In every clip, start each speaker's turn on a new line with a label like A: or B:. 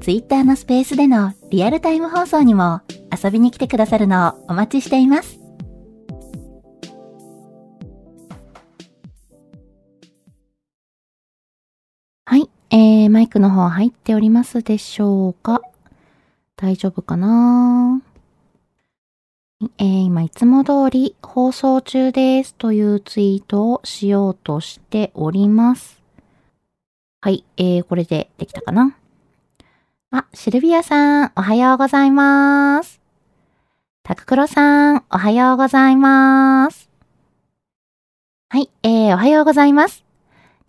A: Twitter のスペースでのリアルタイム放送にも遊びに来てくださるのをお待ちしています。はい、えー、マイクの方入っておりますでしょうか？大丈夫かな？えー、今いつも通り放送中ですというツイートをしようとしております。はい、えー、これでできたかな？あ、シルビアさん、おはようございます。タククロさん、おはようございます。はい、えー、おはようございます。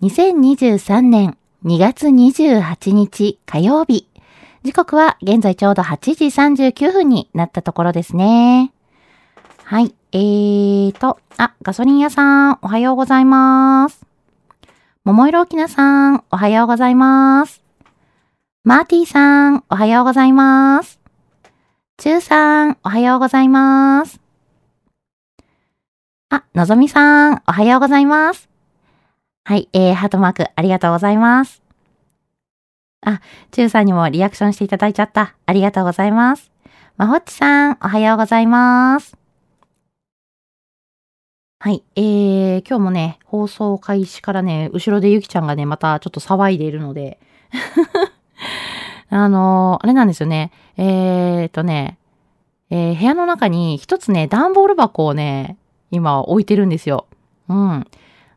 A: 2023年2月28日火曜日。時刻は現在ちょうど8時39分になったところですね。はい、えーと、あ、ガソリン屋さん、おはようございます。桃色きなさん、おはようございます。マーティーさん、おはようございます。チューさん、おはようございます。あ、のぞみさん、おはようございます。はい、えー、ハートマーク、ありがとうございます。あ、チューさんにもリアクションしていただいちゃった。ありがとうございます。まほっちさん、おはようございます。はい。えー、今日もね、放送開始からね、後ろでゆきちゃんがね、またちょっと騒いでいるのであの、あれなんですよね。えーとね、えー、部屋の中に一つね、段ボール箱をね、今置いてるんですよ。うん。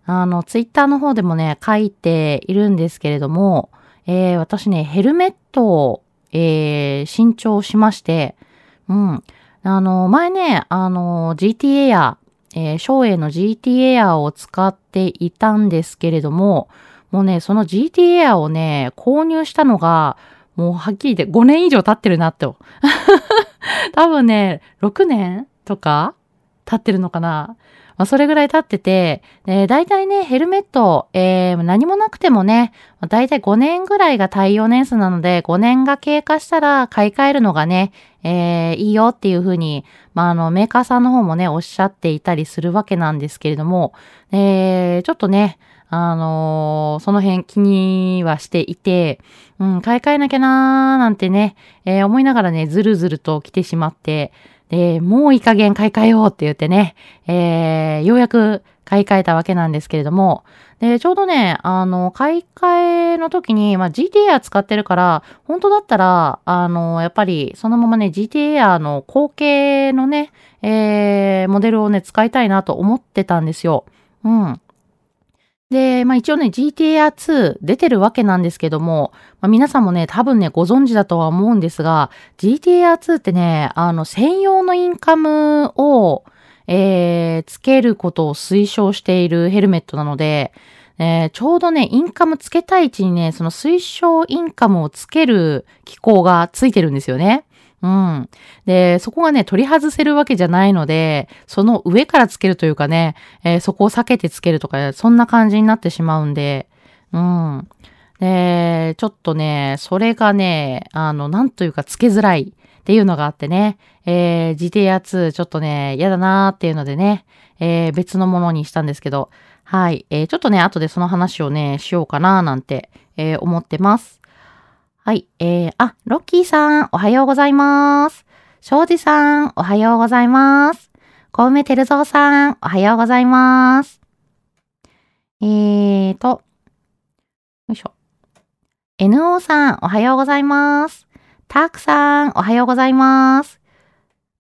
A: あの、ツイッターの方でもね、書いているんですけれども、えー、私ね、ヘルメットを、えー、新調しまして、うん。あの、前ね、あの、GT エアえー、省エの GT エアを使っていたんですけれども、もうね、その GT エアをね、購入したのが、もうはっきり言って5年以上経ってるなって。多分ね、6年とか経ってるのかな。まあ、それぐらい経ってて、えー、大体ね、ヘルメット、えー、何もなくてもね、大体5年ぐらいが耐用年数なので、5年が経過したら買い替えるのがね、えー、いいよっていうふうに、まあ、あの、メーカーさんの方もね、おっしゃっていたりするわけなんですけれども、えー、ちょっとね、あのー、その辺気にはしていて、うん、買い替えなきゃなーなんてね、えー、思いながらね、ずるずると来てしまって、で、もういい加減買い替えようって言ってね、えー、ようやく買い替えたわけなんですけれども、で、ちょうどね、あの、買い替えの時に、まあ、GT ア使ってるから、本当だったら、あの、やっぱり、そのままね、GT アの後継のね、えー、モデルをね、使いたいなと思ってたんですよ。うん。で、まあ一応ね、GTR2 出てるわけなんですけども、まあ、皆さんもね、多分ね、ご存知だとは思うんですが、GTR2 ってね、あの、専用のインカムを、えー、つけることを推奨しているヘルメットなので、えー、ちょうどね、インカムつけたい位置にね、その推奨インカムをつける機構がついてるんですよね。うん。で、そこがね、取り外せるわけじゃないので、その上からつけるというかね、えー、そこを避けてつけるとか、そんな感じになってしまうんで、うん。で、ちょっとね、それがね、あの、なんというかつけづらいっていうのがあってね、えー、GT-R2 ちょっとね、嫌だなーっていうのでね、えー、別のものにしたんですけど、はい、えー、ちょっとね、後でその話をね、しようかなーなんて、えー、思ってます。はい。えー、あ、ロッキーさん、おはようございます。庄司さん、おはようございます。小梅照蔵さん、おはようございます。えーと、よいしょ。NO さん、おはようございます。たくさん、おはようございます。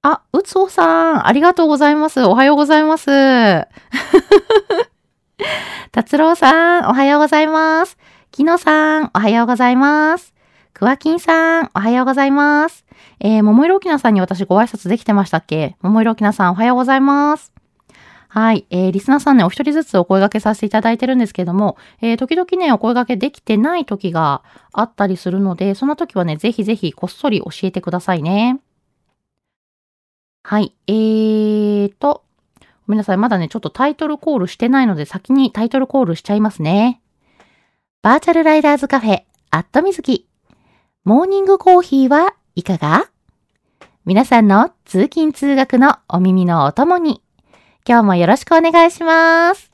A: あ、うつおさん、ありがとうございます。おはようございます。達郎さん、おはようございます。きのさん、おはようございます。くわきんさん、おはようございます。えー、桃色きなさんに私ご挨拶できてましたっけ？桃色きなさん、おはようございます。はい。えー、リスナーさんね、お一人ずつお声掛けさせていただいてるんですけども、えー、時々ね、お声掛けできてない時があったりするので、その時はね、ぜひぜひこっそり教えてくださいね。はい。えーと、ごめんなさい。まだね、ちょっとタイトルコールしてないので、先にタイトルコールしちゃいますね。バーチャルライダーズカフェ、アットみずき。モーニングコーヒーはいかが？皆さんの通勤通学のお耳のお供に、今日もよろしくお願いします。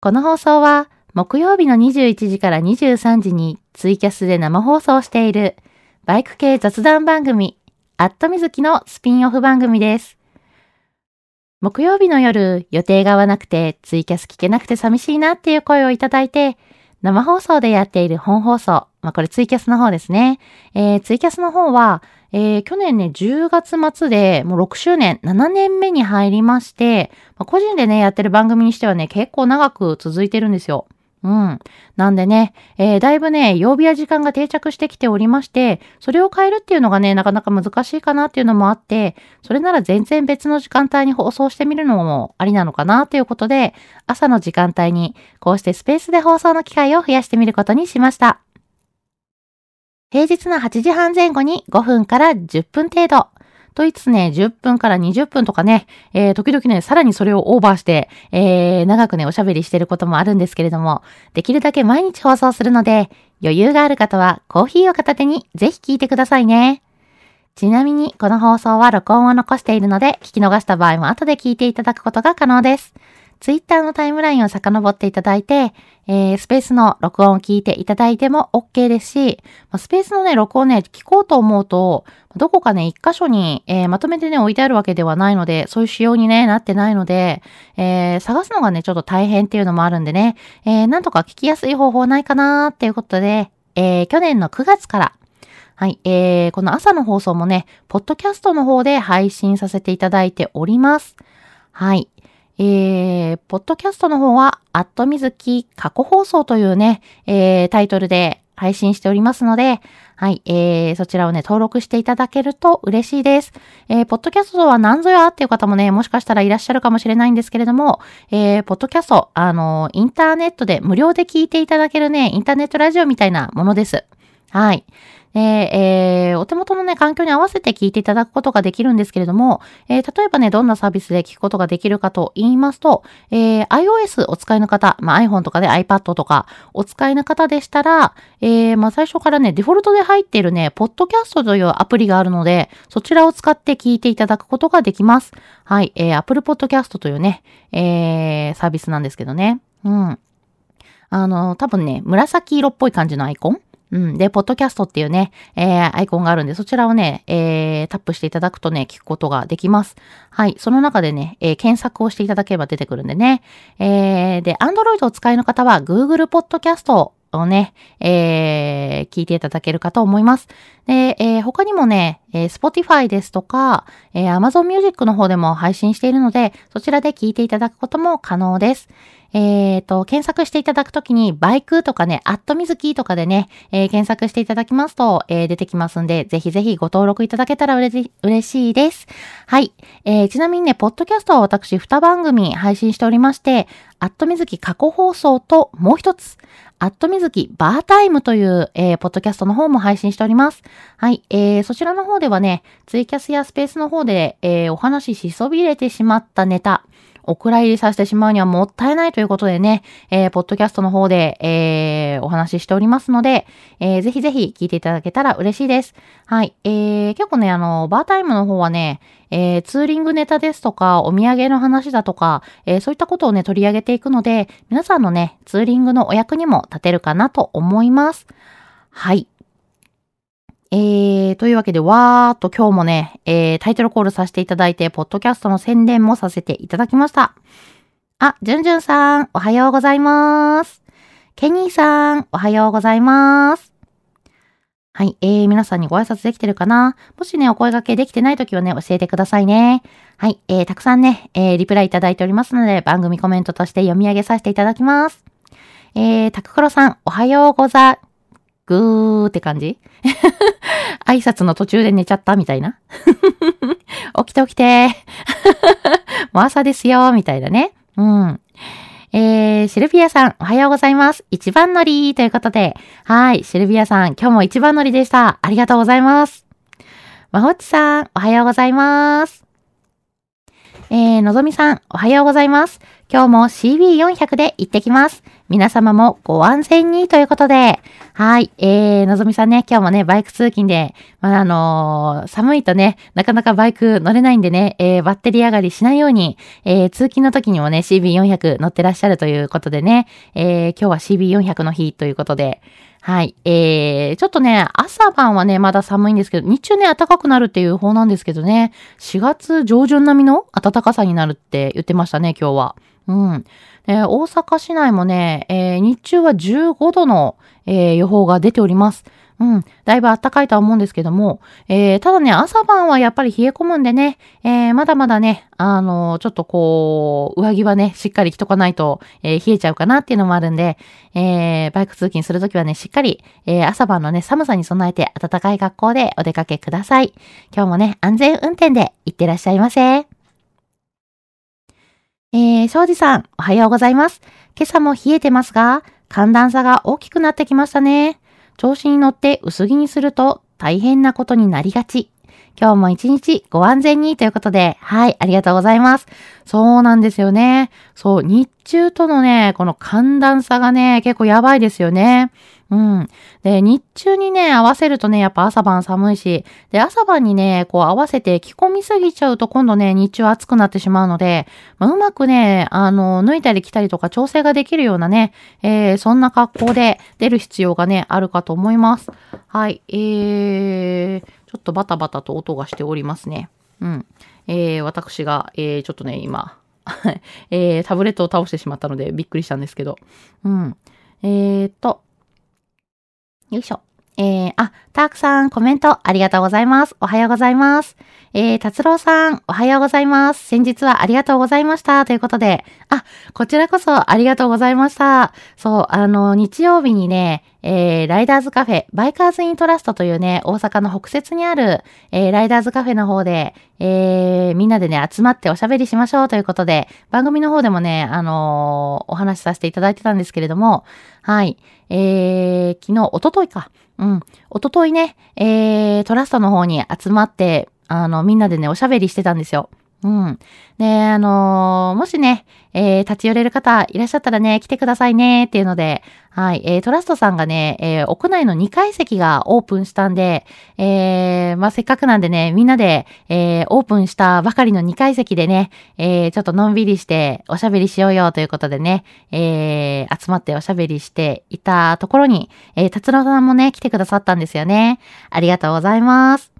A: この放送は、木曜日の21時から23時にツイキャスで生放送している、バイク系雑談番組、アットみずきのスピンオフ番組です。木曜日の夜、予定が合わなくて、ツイキャス聞けなくて寂しいなっていう声をいただいて、生放送でやっている本放送、まあ、これツイキャスの方ですね。えー、ツイキャスの方は、えー、去年ね、10月末でもう6周年、7年目に入りまして、まあ、個人でね、やってる番組にしてはね、結構長く続いてるんですよ。うん。なんでね、えー、だいぶね、曜日や時間が定着してきておりまして、それを変えるっていうのがね、なかなか難しいかなっていうのもあって、それなら全然別の時間帯に放送してみるのもありなのかなということで、朝の時間帯にこうしてスペースで放送の機会を増やしてみることにしました。平日の8時半前後に5分から10分程度。と言いつつね、10分から20分とかね、えー、時々ね、さらにそれをオーバーして、えー、長くね、おしゃべりしてることもあるんですけれども、できるだけ毎日放送するので、余裕がある方はコーヒーを片手にぜひ聞いてくださいね。ちなみに、この放送は録音を残しているので、聞き逃した場合も後で聞いていただくことが可能です。ツイッターのタイムラインを遡っていただいて、えー、スペースの録音を聞いていただいても OK ですしま、スペースのね、録音ね、聞こうと思うと、どこかね、一箇所に、えー、まとめてね、置いてあるわけではないので、そういう仕様にね、なってないので、えー、探すのがね、ちょっと大変っていうのもあるんでね、えー、なんとか聞きやすい方法ないかなーっていうことで、えー、去年の9月から、はい、えー、この朝の放送もね、ポッドキャストの方で配信させていただいております。はい。えー、ポッドキャストの方は、アットみずき過去放送というね、えー、タイトルで配信しておりますので、はい、えー、そちらをね、登録していただけると嬉しいです。えー、ポッドキャストは何ぞやっていう方もね、もしかしたらいらっしゃるかもしれないんですけれども、えー、ポッドキャスト、あの、インターネットで無料で聞いていただけるね、インターネットラジオみたいなものです。はい。えーえー、お手元のね、環境に合わせて聞いていただくことができるんですけれども、えー、例えばね、どんなサービスで聞くことができるかと言いますと、えー、iOS お使いの方、まあ、iPhone とかで iPad とかお使いの方でしたら、えー、まあ、最初からね、デフォルトで入っているね、ポッドキャストというアプリがあるので、そちらを使って聞いていただくことができます。はい、えー、Apple Podcast というね、えー、サービスなんですけどね。うん。あの、多分ね、紫色っぽい感じのアイコンうん。で、ポッドキャストっていうね、えー、アイコンがあるんで、そちらをね、えー、タップしていただくとね、聞くことができます。はい。その中でね、えー、検索をしていただければ出てくるんでね。えー、で、Android を使いの方は、Google ポッドキャストをね、えー、聞いていただけるかと思います。で、えー、他にもね、えー、Spotify ですとか、えー、Amazon Music の方でも配信しているので、そちらで聞いていただくことも可能です。えっ、ー、と、検索していただくときに、バイクとかね、アットみずきとかでね、えー、検索していただきますと、えー、出てきますんで、ぜひぜひご登録いただけたら嬉しいです。はい。えー、ちなみにね、ポッドキャストは私2番組配信しておりまして、アットみずき過去放送ともう一つ、アットみずきバータイムという、えー、ポッドキャストの方も配信しております。はい。えー、そちらの方ではね、ツイキャスやスペースの方で、えー、お話ししそびれてしまったネタ、お蔵入りさせてしまうにはもったいないということでね、えー、ポッドキャストの方で、えー、お話ししておりますので、えー、ぜひぜひ聞いていただけたら嬉しいです。はい。えー、結構ね、あの、バータイムの方はね、えー、ツーリングネタですとか、お土産の話だとか、えー、そういったことをね、取り上げていくので、皆さんのね、ツーリングのお役にも立てるかなと思います。はい。えー、というわけで、わーっと今日もね、えー、タイトルコールさせていただいて、ポッドキャストの宣伝もさせていただきました。あ、じゅんじゅんさん、おはようございます。ケニーさん、おはようございます。はい。えー、皆さんにご挨拶できてるかな？もしね、お声掛けできてないときはね、教えてくださいね。はい。えー、たくさんね、えー、リプライいただいておりますので、番組コメントとして読み上げさせていただきます。えー、たくくろさん、おはようござ、ぐーって感じ？挨拶の途中で寝ちゃったみたいな。起きて起きて。もう朝ですよ、みたいなね。うん。えー、シルビアさん、おはようございます。一番乗りということで、はい、シルビアさん、今日も一番乗りでした。ありがとうございます。まほっちさん、おはようございます。えー、のぞみさん、おはようございます。今日も CB400 で行ってきます。皆様もご安全にということで、はい、えー、のぞみさんね、今日もね、バイク通勤で、まあ、あのー、寒いとね、なかなかバイク乗れないんでね、えー、バッテリー上がりしないように、えー、通勤の時にもね、CB400 乗ってらっしゃるということでね、えー、今日は CB400 の日ということで、はい。えー、ちょっとね、朝晩はね、まだ寒いんですけど、日中ね、暖かくなるっていう方なんですけどね、4月上旬並みの暖かさになるって言ってましたね、今日は。うん。えー、大阪市内もね、えー、日中は15度の、えー、予報が出ております。うん。だいぶ暖かいとは思うんですけども、えー、ただね、朝晩はやっぱり冷え込むんでね、えー、まだまだね、あのー、ちょっとこう、上着はね、しっかり着とかないと、えー、冷えちゃうかなっていうのもあるんで、えー、バイク通勤するときはね、しっかり、えー、朝晩のね、寒さに備えて暖かい格好でお出かけください。今日もね、安全運転で行ってらっしゃいませ。えー、庄司さん、おはようございます。今朝も冷えてますが、寒暖差が大きくなってきましたね。調子に乗って薄着にすると大変なことになりがち。今日も一日ご安全にということで、はい、ありがとうございます。そうなんですよね。そう、日中とのね、この寒暖差がね、結構やばいですよね。うん。で、日中にね、合わせるとね、やっぱ朝晩寒いし、で、朝晩にね、こう合わせて着込みすぎちゃうと今度ね、日中暑くなってしまうので、まあ、うまくね、あの、脱いだり着たりとか調整ができるようなね、えー、そんな格好で出る必要がね、あるかと思います。はい、えー、ちょっとバタバタと音がしておりますね。うん。えー、私が、えー、ちょっとね、今、えー、タブレットを倒してしまったのでびっくりしたんですけど。うん。えーと、よいしょ。えー、あ、たくさんコメントありがとうございます。おはようございます。えー、達郎さん、おはようございます。先日はありがとうございました。ということで、あ、こちらこそありがとうございました。そう、あの、日曜日にね、えー、ライダーズカフェ、バイカーズイントラストというね、大阪の北節にある、えー、ライダーズカフェの方で、えー、みんなでね、集まっておしゃべりしましょうということで、番組の方でもね、あのー、お話しさせていただいてたんですけれども、はい、えー、昨日、おとといか、うん。おとといね、えー、トラストの方に集まって、あの、みんなでね、おしゃべりしてたんですよ。うん。で、あのー、もしね、えー、立ち寄れる方いらっしゃったらね、来てくださいねっていうので、はい、えー、トラストさんがね、えー、屋内の2階席がオープンしたんで、えー、まあ、せっかくなんでね、みんなで、えー、オープンしたばかりの2階席でね、えー、ちょっとのんびりしておしゃべりしようよということでね、えー、集まっておしゃべりしていたところに、えー、達郎さんもね、来てくださったんですよね。ありがとうございます。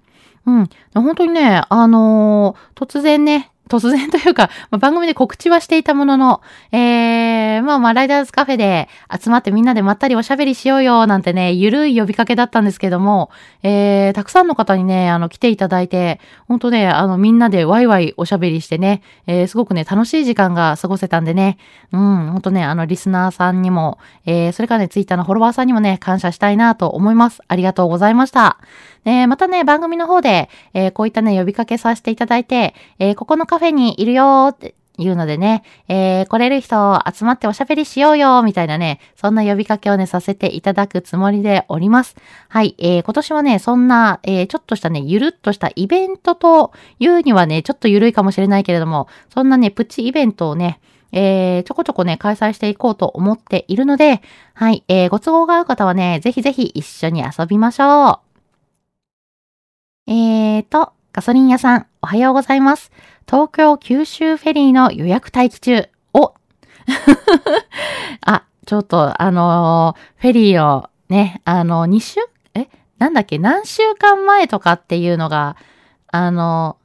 A: うん。本当にね、あのー、突然ね、突然というか、まあ、番組で告知はしていたものの、えー、まあまあライダーズカフェで集まってみんなでまったりおしゃべりしようよなんてね、ゆるい呼びかけだったんですけども、えー、たくさんの方にね、あの、来ていただいて、本当ね、あの、みんなでワイワイおしゃべりしてね、えー、すごくね、楽しい時間が過ごせたんでね、うん、本当ね、あの、リスナーさんにも、えー、それからね、ツイッターのフォロワーさんにもね、感謝したいなと思います。ありがとうございました。えまたね、番組の方で、えー、こういったね、呼びかけさせていただいて、えー、ここのカフェにいるよーって、いうのでね、えー、来れる人集まっておしゃべりしようよ、みたいなね、そんな呼びかけをね、させていただくつもりでおります。はい、えー、今年はね、そんな、えー、ちょっとしたね、ゆるっとしたイベントというにはね、ちょっとゆるいかもしれないけれども、そんなね、プチイベントをね、えー、ちょこちょこね、開催していこうと思っているので、はい、えー、ご都合が合う方はね、ぜひぜひ一緒に遊びましょう。えーと、ガソリン屋さん、おはようございます。東京九州フェリーの予約待機中。お。あ、ちょっと、あのー、フェリーをね、あのー、2週、え、なんだっけ、何週間前とかっていうのが、あの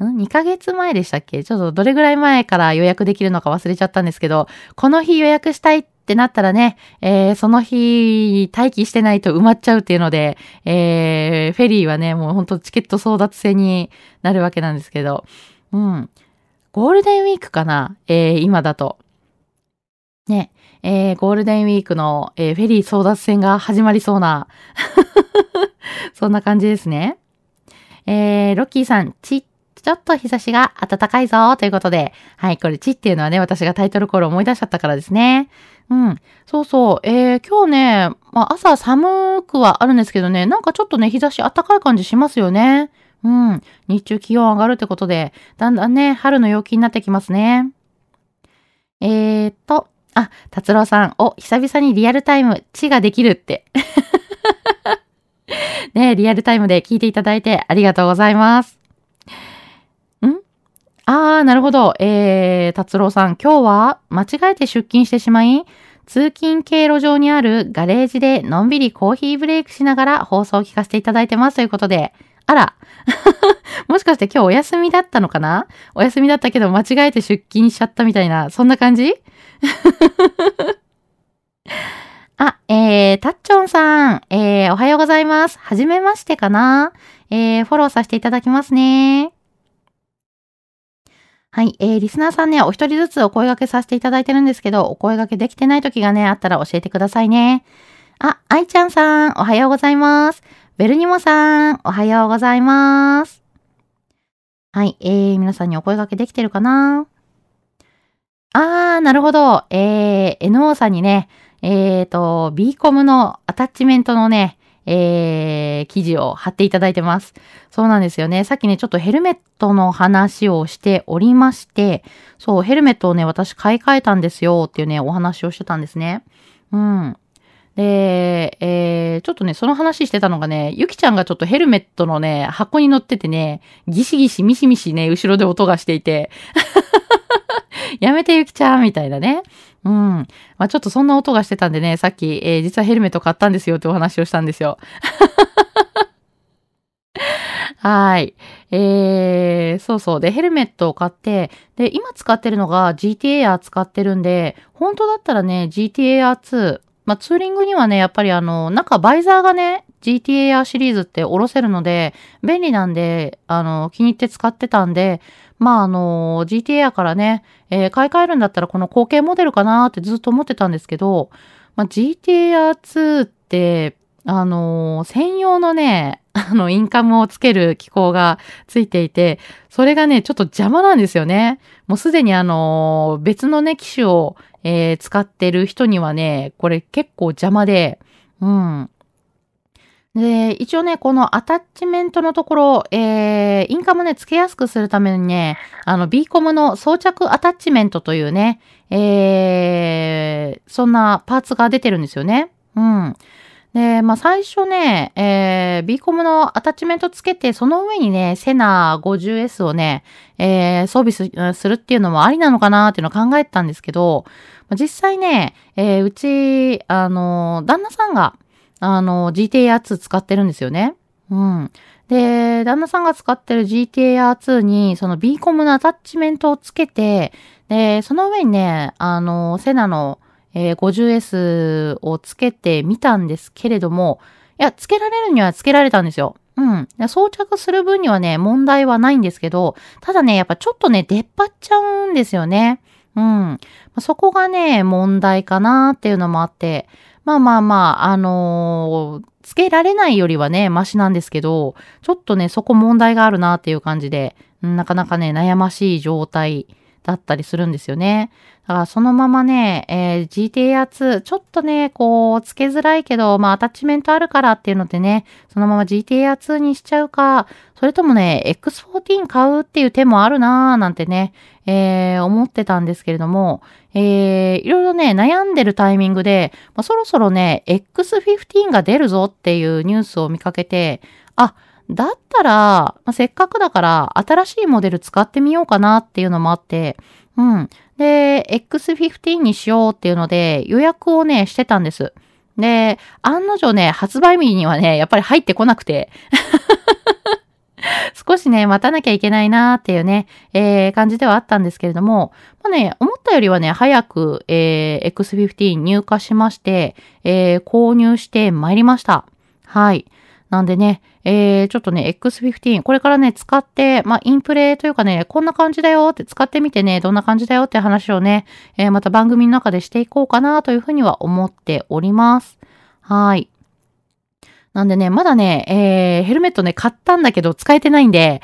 A: ー、ん ?2 ヶ月前でしたっけ？ちょっとどれぐらい前から予約できるのか忘れちゃったんですけど、この日予約したいってなったらね、えー、その日待機してないと埋まっちゃうっていうので、えー、フェリーはね、もうほんとチケット争奪戦になるわけなんですけど、うん。ゴールデンウィークかな？えー、今だと。ね、えー、ゴールデンウィークの、えー、フェリー争奪戦が始まりそうな そんな感じですね。えー、ロッキーさん、ち、ちょっと日差しが暖かいぞということで、はい、これちっていうのはね、私がタイトルコール思い出しちゃったからですね。うん。そうそう。えー、今日ね、まあ、朝寒くはあるんですけどね、なんかちょっとね、日差し暖かい感じしますよね。うん。日中気温上がるってことで、だんだんね、春の陽気になってきますね。えーと、あ、達郎さん、お、久々にリアルタイム、知ができるって。ねリアルタイムで聞いていただいてありがとうございます。ん？あー、なるほど。えー、達郎さん、今日は間違えて出勤してしまい、通勤経路上にあるガレージでのんびりコーヒーブレイクしながら放送を聞かせていただいてますということで、あら。もしかして今日お休みだったのかな？お休みだったけど間違えて出勤しちゃったみたいな、そんな感じ？あ、えー、たっちょんさん、えー、おはようございます。はじめましてかな？えー、フォローさせていただきますね。はい、えー、リスナーさんね、お一人ずつお声掛けさせていただいてるんですけど、お声掛けできてない時がね、あったら教えてくださいね。あ、愛ちゃんさん、おはようございます。ベルニモさん、おはようございます。はい、えー、皆さんにお声掛けできてるかな？あー、なるほど。えー、NO さんにね、えーと、B コムのアタッチメントのね、えー、記事を貼っていただいてます。そうなんですよね。さっきね、ちょっとヘルメットの話をしておりまして、そう、ヘルメットをね、私買い替えたんですよっていうね、お話をしてたんですね。うん。で、えー、ちょっとね、その話してたのがね、ゆきちゃんがちょっとヘルメットのね、箱に乗っててね、ギシギシミシミシね、後ろで音がしていて、やめてゆきちゃんみたいなね。うん。まあちょっとそんな音がしてたんでね、さっき、えー、実はヘルメット買ったんですよってお話をしたんですよ。はい。えー、そうそう。で、ヘルメットを買って、で、今使ってるのが GTAR 使ってるんで、本当だったらね、GTAR2、まあ、ツーリングにはね、やっぱりあの、中バイザーがね、GTAR シリーズって下ろせるので、便利なんで、あの、気に入って使ってたんで、まあ、あの、GTA からね、えー、買い替えるんだったらこの後継モデルかなってずっと思ってたんですけど、まあ、GTAR2 って、あの専用のね、あの、インカムをつける機構がついていて、それがね、ちょっと邪魔なんですよね。もうすでにあの別のね、機種を、えー、使ってる人にはね、これ結構邪魔で、うん。で、一応ね、このアタッチメントのところ、えー、インカムね、付けやすくするためにね、あの、B コムの装着アタッチメントというね、えー、そんなパーツが出てるんですよね。うん。で、まあ、最初ね、えー、B コムのアタッチメントつけて、その上にね、セナ 50S をね、えー、装備するっていうのもありなのかなっていうのを考えてたんですけど、実際ね、えー、うち、あの、旦那さんが、あの、GTR2 使ってるんですよね。うん。で、旦那さんが使ってる GTR2 に、その B コムのアタッチメントをつけて、で、その上にね、あの、セナの、えー、50S をつけてみたんですけれども、いや、つけられるにはつけられたんですよ。うん。装着する分にはね、問題はないんですけど、ただね、やっぱちょっとね、出っ張っちゃうんですよね。うん。そこがね、問題かなっていうのもあって、まあまあまあ、あのー、つけられないよりはね、マシなんですけど、ちょっとね、そこ問題があるなっていう感じで、なかなかね、悩ましい状態だったりするんですよね。だからそのままね、えー、GTR2、ちょっとね、こう、つけづらいけど、まあ、アタッチメントあるからっていうのでね、そのまま GTR2 にしちゃうか、それともね、X14 買うっていう手もあるなーなんてね、えー、思ってたんですけれども、えー、いろいろね、悩んでるタイミングで、まあ、そろそろね、X15 が出るぞっていうニュースを見かけて、あ、だったら、まあ、せっかくだから新しいモデル使ってみようかなっていうのもあって、うん。で、X15 にしようっていうので予約をね、してたんです。で、案の定ね、発売日にはね、やっぱり入ってこなくて。少しね、待たなきゃいけないなーっていうね、えー、感じではあったんですけれども、まあね、思ったよりはね、早く、えー、X15 入荷しまして、えー、購入して参りました。はい。なんでね、えー、ちょっとね、X15、これからね、使って、まあ、インプレというかね、こんな感じだよって使ってみてね、どんな感じだよって話をね、えー、また番組の中でしていこうかなというふうには思っております。はい。なんでね、まだね、えー、ヘルメットね、買ったんだけど使えてないんで、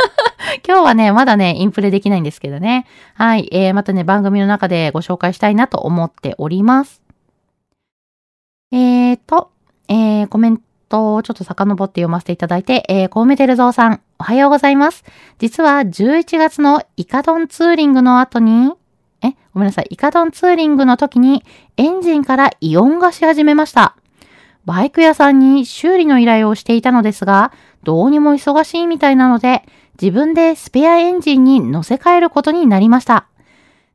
A: 今日はね、まだね、インプレできないんですけどね。はい。えー、またね、番組の中でご紹介したいなと思っております。えーと、えー、コメントをちょっと遡って読ませていただいて、えー、コウメテルゾウさん、おはようございます。実は11月のイカドンツーリングの後に、え、ごめんなさい、イカドンツーリングの時にエンジンからイオンがし始めました。バイク屋さんに修理の依頼をしていたのですが、どうにも忙しいみたいなので、自分でスペアエンジンに乗せ替えることになりました。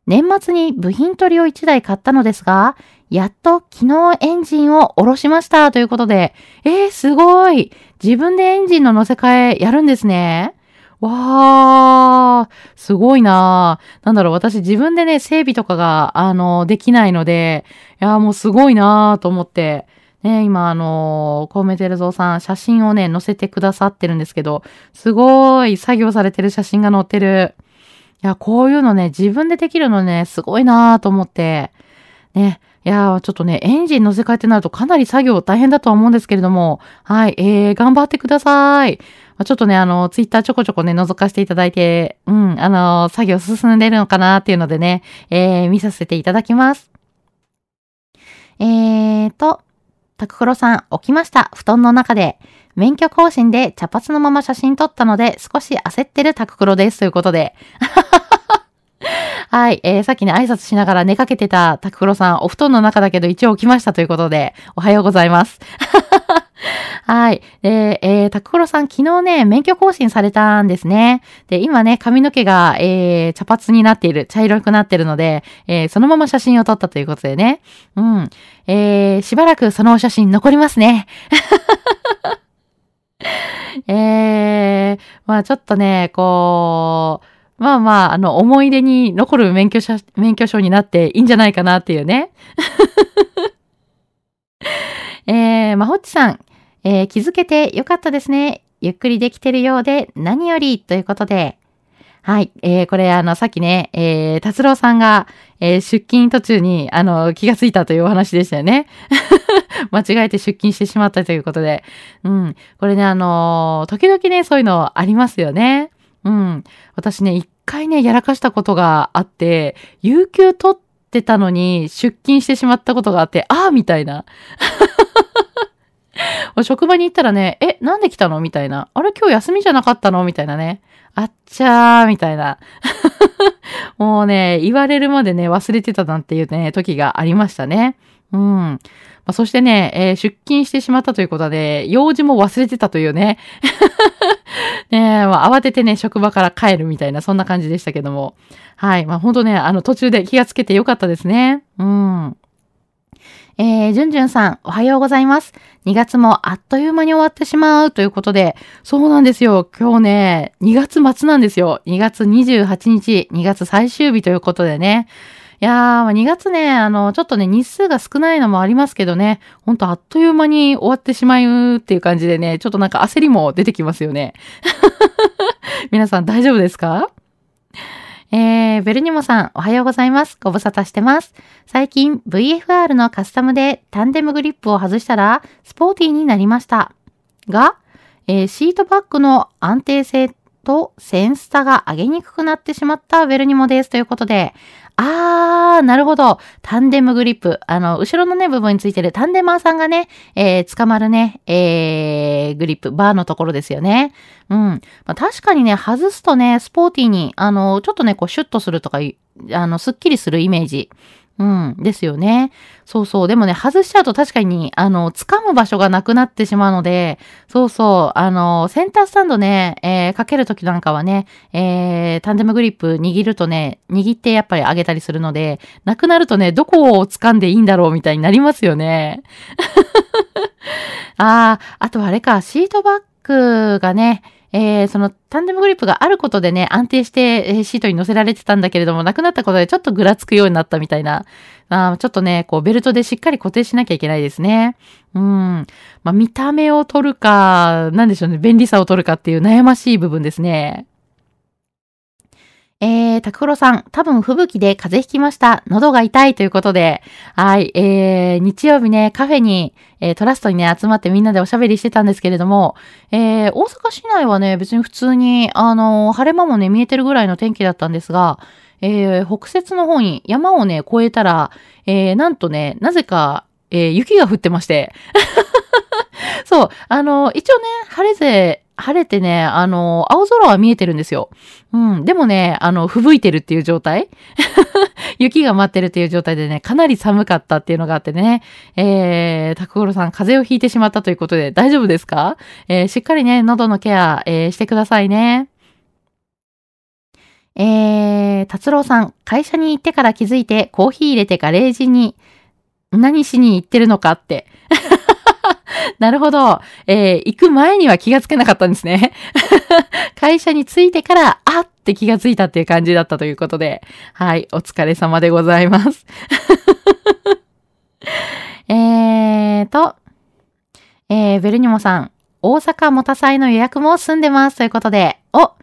A: 年末に部品取りを1台買ったのですが、やっと昨日エンジンを下ろしましたということで、えー、すごい自分でエンジンの乗せ替えやるんですね。わー、すごいなーなんだろう、私自分でね、整備とかが、あの、できないので、いや、もうすごいなーと思って、ね、今、あのー、コウメテルゾウさん、写真をね、載せてくださってるんですけど、すごい作業されてる写真が載ってる。いや、こういうのね、自分でできるのね、すごいなーと思って。ね。いやーちょっとね、エンジン乗せ替えてなるとかなり作業大変だとは思うんですけれども、はい、えー、頑張ってください。ちょっとね、あの、ツイッターちょこちょこね、覗かせていただいて、うん、あの、作業進んでるのかなっていうのでね、えー、見させていただきます。えーと、タククロさん、起きました。布団の中で。免許更新で茶髪のまま写真撮ったので、少し焦ってるタククロです。ということで。はい、えー、さっきね、挨拶しながら寝かけてたタククロさん、お布団の中だけど一応起きましたということで、おはようございます。はい。で、えー、タククロさん昨日ね、免許更新されたんですね。で、今ね、髪の毛が、えー、茶髪になっている、茶色くなってるので、えー、そのまま写真を撮ったということでね。うん。えー、しばらくそのお写真残りますね。えー、まあちょっとね、こう、まあまあ、あの、思い出に残る免許証、免許証になっていいんじゃないかなっていうね。えー、まほっちさん、えー、気づけてよかったですね。ゆっくりできてるようで何よりということで、はい。えー、これ、あの、さっきね、えー、達郎さんが、えー、出勤途中に、あの、気がついたというお話でしたよね。間違えて出勤してしまったということで。うん。これね、あのー、時々ね、そういうのありますよね。うん。私ね、一回ね、やらかしたことがあって、有給取ってたのに出勤してしまったことがあって、ああみたいな。職場に行ったらね、え、なんで来たの？みたいな。あれ今日休みじゃなかったの？みたいなね。あっちゃー、みたいな。もうね、言われるまでね、忘れてたなんていうね、時がありましたね。うん。まあ、そしてね、えー、出勤してしまったということで、用事も忘れてたというね。ねまあ、慌ててね、職場から帰るみたいな、そんな感じでしたけども。はい。まあ、ほんとね、あの、途中で気がつけてよかったですね。うん。えー、じゅんじゅんさん、おはようございます。2月もあっという間に終わってしまうということで、そうなんですよ。今日ね、2月末なんですよ。2月28日、2月最終日ということでね。いやー、2月ね、あの、ちょっとね、日数が少ないのもありますけどね、ほんとあっという間に終わってしまうっていう感じでね、ちょっとなんか焦りも出てきますよね。皆さん大丈夫ですか？えー、ベルニモさん、おはようございます。ご無沙汰してます。最近、VFR のカスタムでタンデムグリップを外したら、スポーティーになりました。が、えー、シートバックの安定性とセンスタが上げにくくなってしまったベルニモです。ということで、あー、なるほど。タンデムグリップ。あの、後ろのね、部分についてるタンデマーさんがね、えー、捕まるね、えー、グリップ、バーのところですよね。うん。まあ、確かにね、外すとね、スポーティーに、あの、ちょっとね、こう、シュッとするとか、あの、スッキリするイメージ。うん、ですよね。そうそう。でもね、外しちゃうと確かに、あの、掴む場所がなくなってしまうので、そうそう。あの、センタースタンドね、えー、かけるときなんかはね、えー、タンデムグリップ握るとね、握ってやっぱり上げたりするので、なくなるとね、どこを掴んでいいんだろうみたいになりますよね。ああ、あとあれか、シートバックがね、えー、そのタンデムグリップがあることでね、安定して、え、シートに乗せられてたんだけれども、なくなったことでちょっとぐらつくようになったみたいな。あちょっとね、こうベルトでしっかり固定しなきゃいけないですね。うん。まあ、見た目を取るか、なんでしょうね、便利さを取るかっていう悩ましい部分ですね。えー、タクフロさん、多分吹雪で風邪ひきました。喉が痛いということで、はい、えー、日曜日ね、カフェに、えー、トラストにね、集まってみんなでおしゃべりしてたんですけれども、えー、大阪市内はね、別に普通に、あのー、晴れ間もね、見えてるぐらいの天気だったんですが、えー、北節の方に山をね、越えたら、えー、なんとね、なぜか、えー、雪が降ってまして。そう、あの、一応ね、晴れぜ、晴れてね、あの、青空は見えてるんですよ。うん。でもね、あの、吹雪いてるっていう状態 雪が待ってるっていう状態でね、かなり寒かったっていうのがあってね、えー、タクゴロさん、風邪をひいてしまったということで大丈夫ですか？えー、しっかりね、喉のケア、えー、してくださいね。えー、達郎さん、会社に行ってから気づいて、コーヒー入れてガレージに、何しに行ってるのかって。なるほど。えー、行く前には気がつけなかったんですね。会社に着いてから、あって気がついたっていう感じだったということで。はい、お疲れ様でございます。えーと、えー、ベルニモさん、大阪モタ祭の予約も済んでますということで、お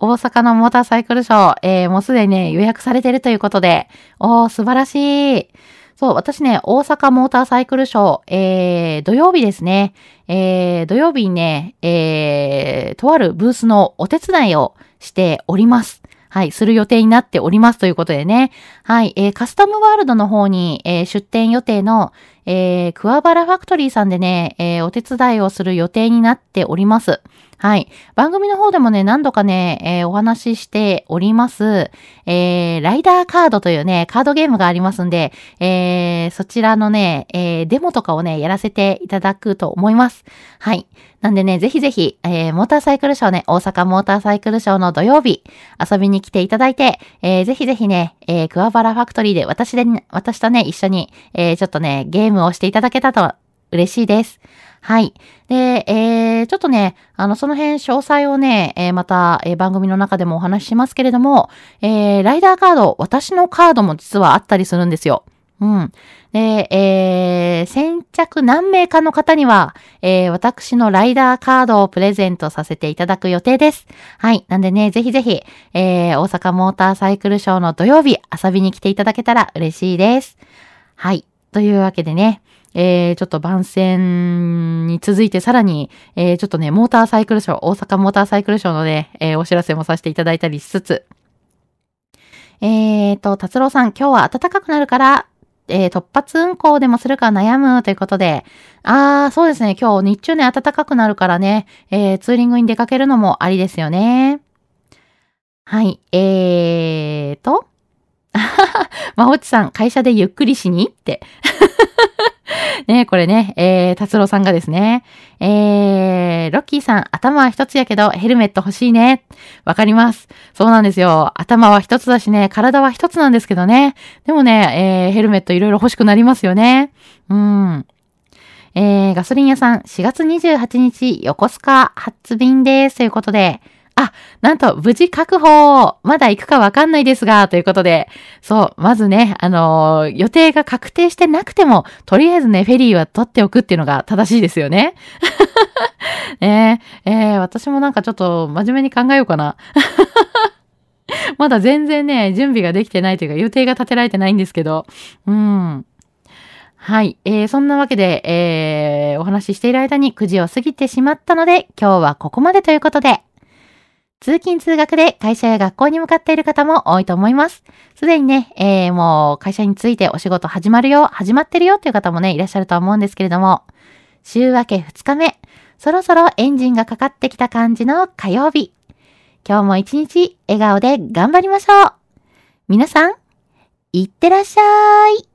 A: 大阪のモーターサイクルショー、えー、もうすでにね、予約されてるということで、おー、素晴らしい。そう、私ね、大阪モーターサイクルショー、えー、土曜日ですね。えー、土曜日にね、えー、とあるブースのお手伝いをしております。はい、する予定になっておりますということでね。はい、えー、カスタムワールドの方に、えー、出店予定の、えー、クワバラファクトリーさんでね、えー、お手伝いをする予定になっております。はい。番組の方でもね、何度かね、えー、お話ししております、えー、ライダーカードというね、カードゲームがありますんで、えー、そちらのね、えー、デモとかをね、やらせていただくと思います。はい。なんでね、ぜひぜひ、えー、モーターサイクルショーね、大阪モーターサイクルショーの土曜日、遊びに来ていただいて、えー、ぜひぜひね、えー、クワバラファクトリーで私で、私とね、一緒に、えー、ちょっとね、ゲームをしていただけたと嬉しいです。はい。で、えー、ちょっとね、あの、その辺詳細をね、えー、また、えー、番組の中でもお話ししますけれども、えー、ライダーカード、私のカードも実はあったりするんですよ。うん。で、えー、先着何名かの方には、えー、私のライダーカードをプレゼントさせていただく予定です。はい。なんでね、ぜひぜひ、えー、大阪モーターサイクルショーの土曜日遊びに来ていただけたら嬉しいです。はい。というわけでね、えー、ちょっと番宣に続いてさらに、えー、ちょっとね、モーターサイクルショー、大阪モーターサイクルショーのね、えー、お知らせもさせていただいたりしつつ、えーと、達郎さん、今日は暖かくなるから、えー、突発運行でもするか悩むということで、あー、そうですね、今日日中ね、暖かくなるからね、えー、ツーリングに出かけるのもありですよね。はい、えーと、まほちさん、会社でゆっくりしに？って。ねこれね、えー、達郎さんがですね、えー、ロッキーさん、頭は一つやけど、ヘルメット欲しいね。わかります。そうなんですよ。頭は一つだしね、体は一つなんですけどね。でもね、えー、ヘルメットいろいろ欲しくなりますよね。うん。えー、ガソリン屋さん、4月28日、横須賀発便です。ということで、あ、なんと、無事確保まだ行くかわかんないですが、ということで、そう、まずね、あのー、予定が確定してなくても、とりあえずね、フェリーは取っておくっていうのが正しいですよね。ねえ、ー、私もなんかちょっと真面目に考えようかな。まだ全然ね、準備ができてないというか、予定が立てられてないんですけど、うん。はい。えー、そんなわけで、えー、お話ししている間に9時を過ぎてしまったので、今日はここまでということで、通勤通学で会社や学校に向かっている方も多いと思います。すでにね、えー、もう会社についてお仕事始まるよ、始まってるよっていう方もね、いらっしゃると思うんですけれども、週明け2日目、そろそろエンジンがかかってきた感じの火曜日。今日も一日笑顔で頑張りましょう。皆さん、いってらっしゃい。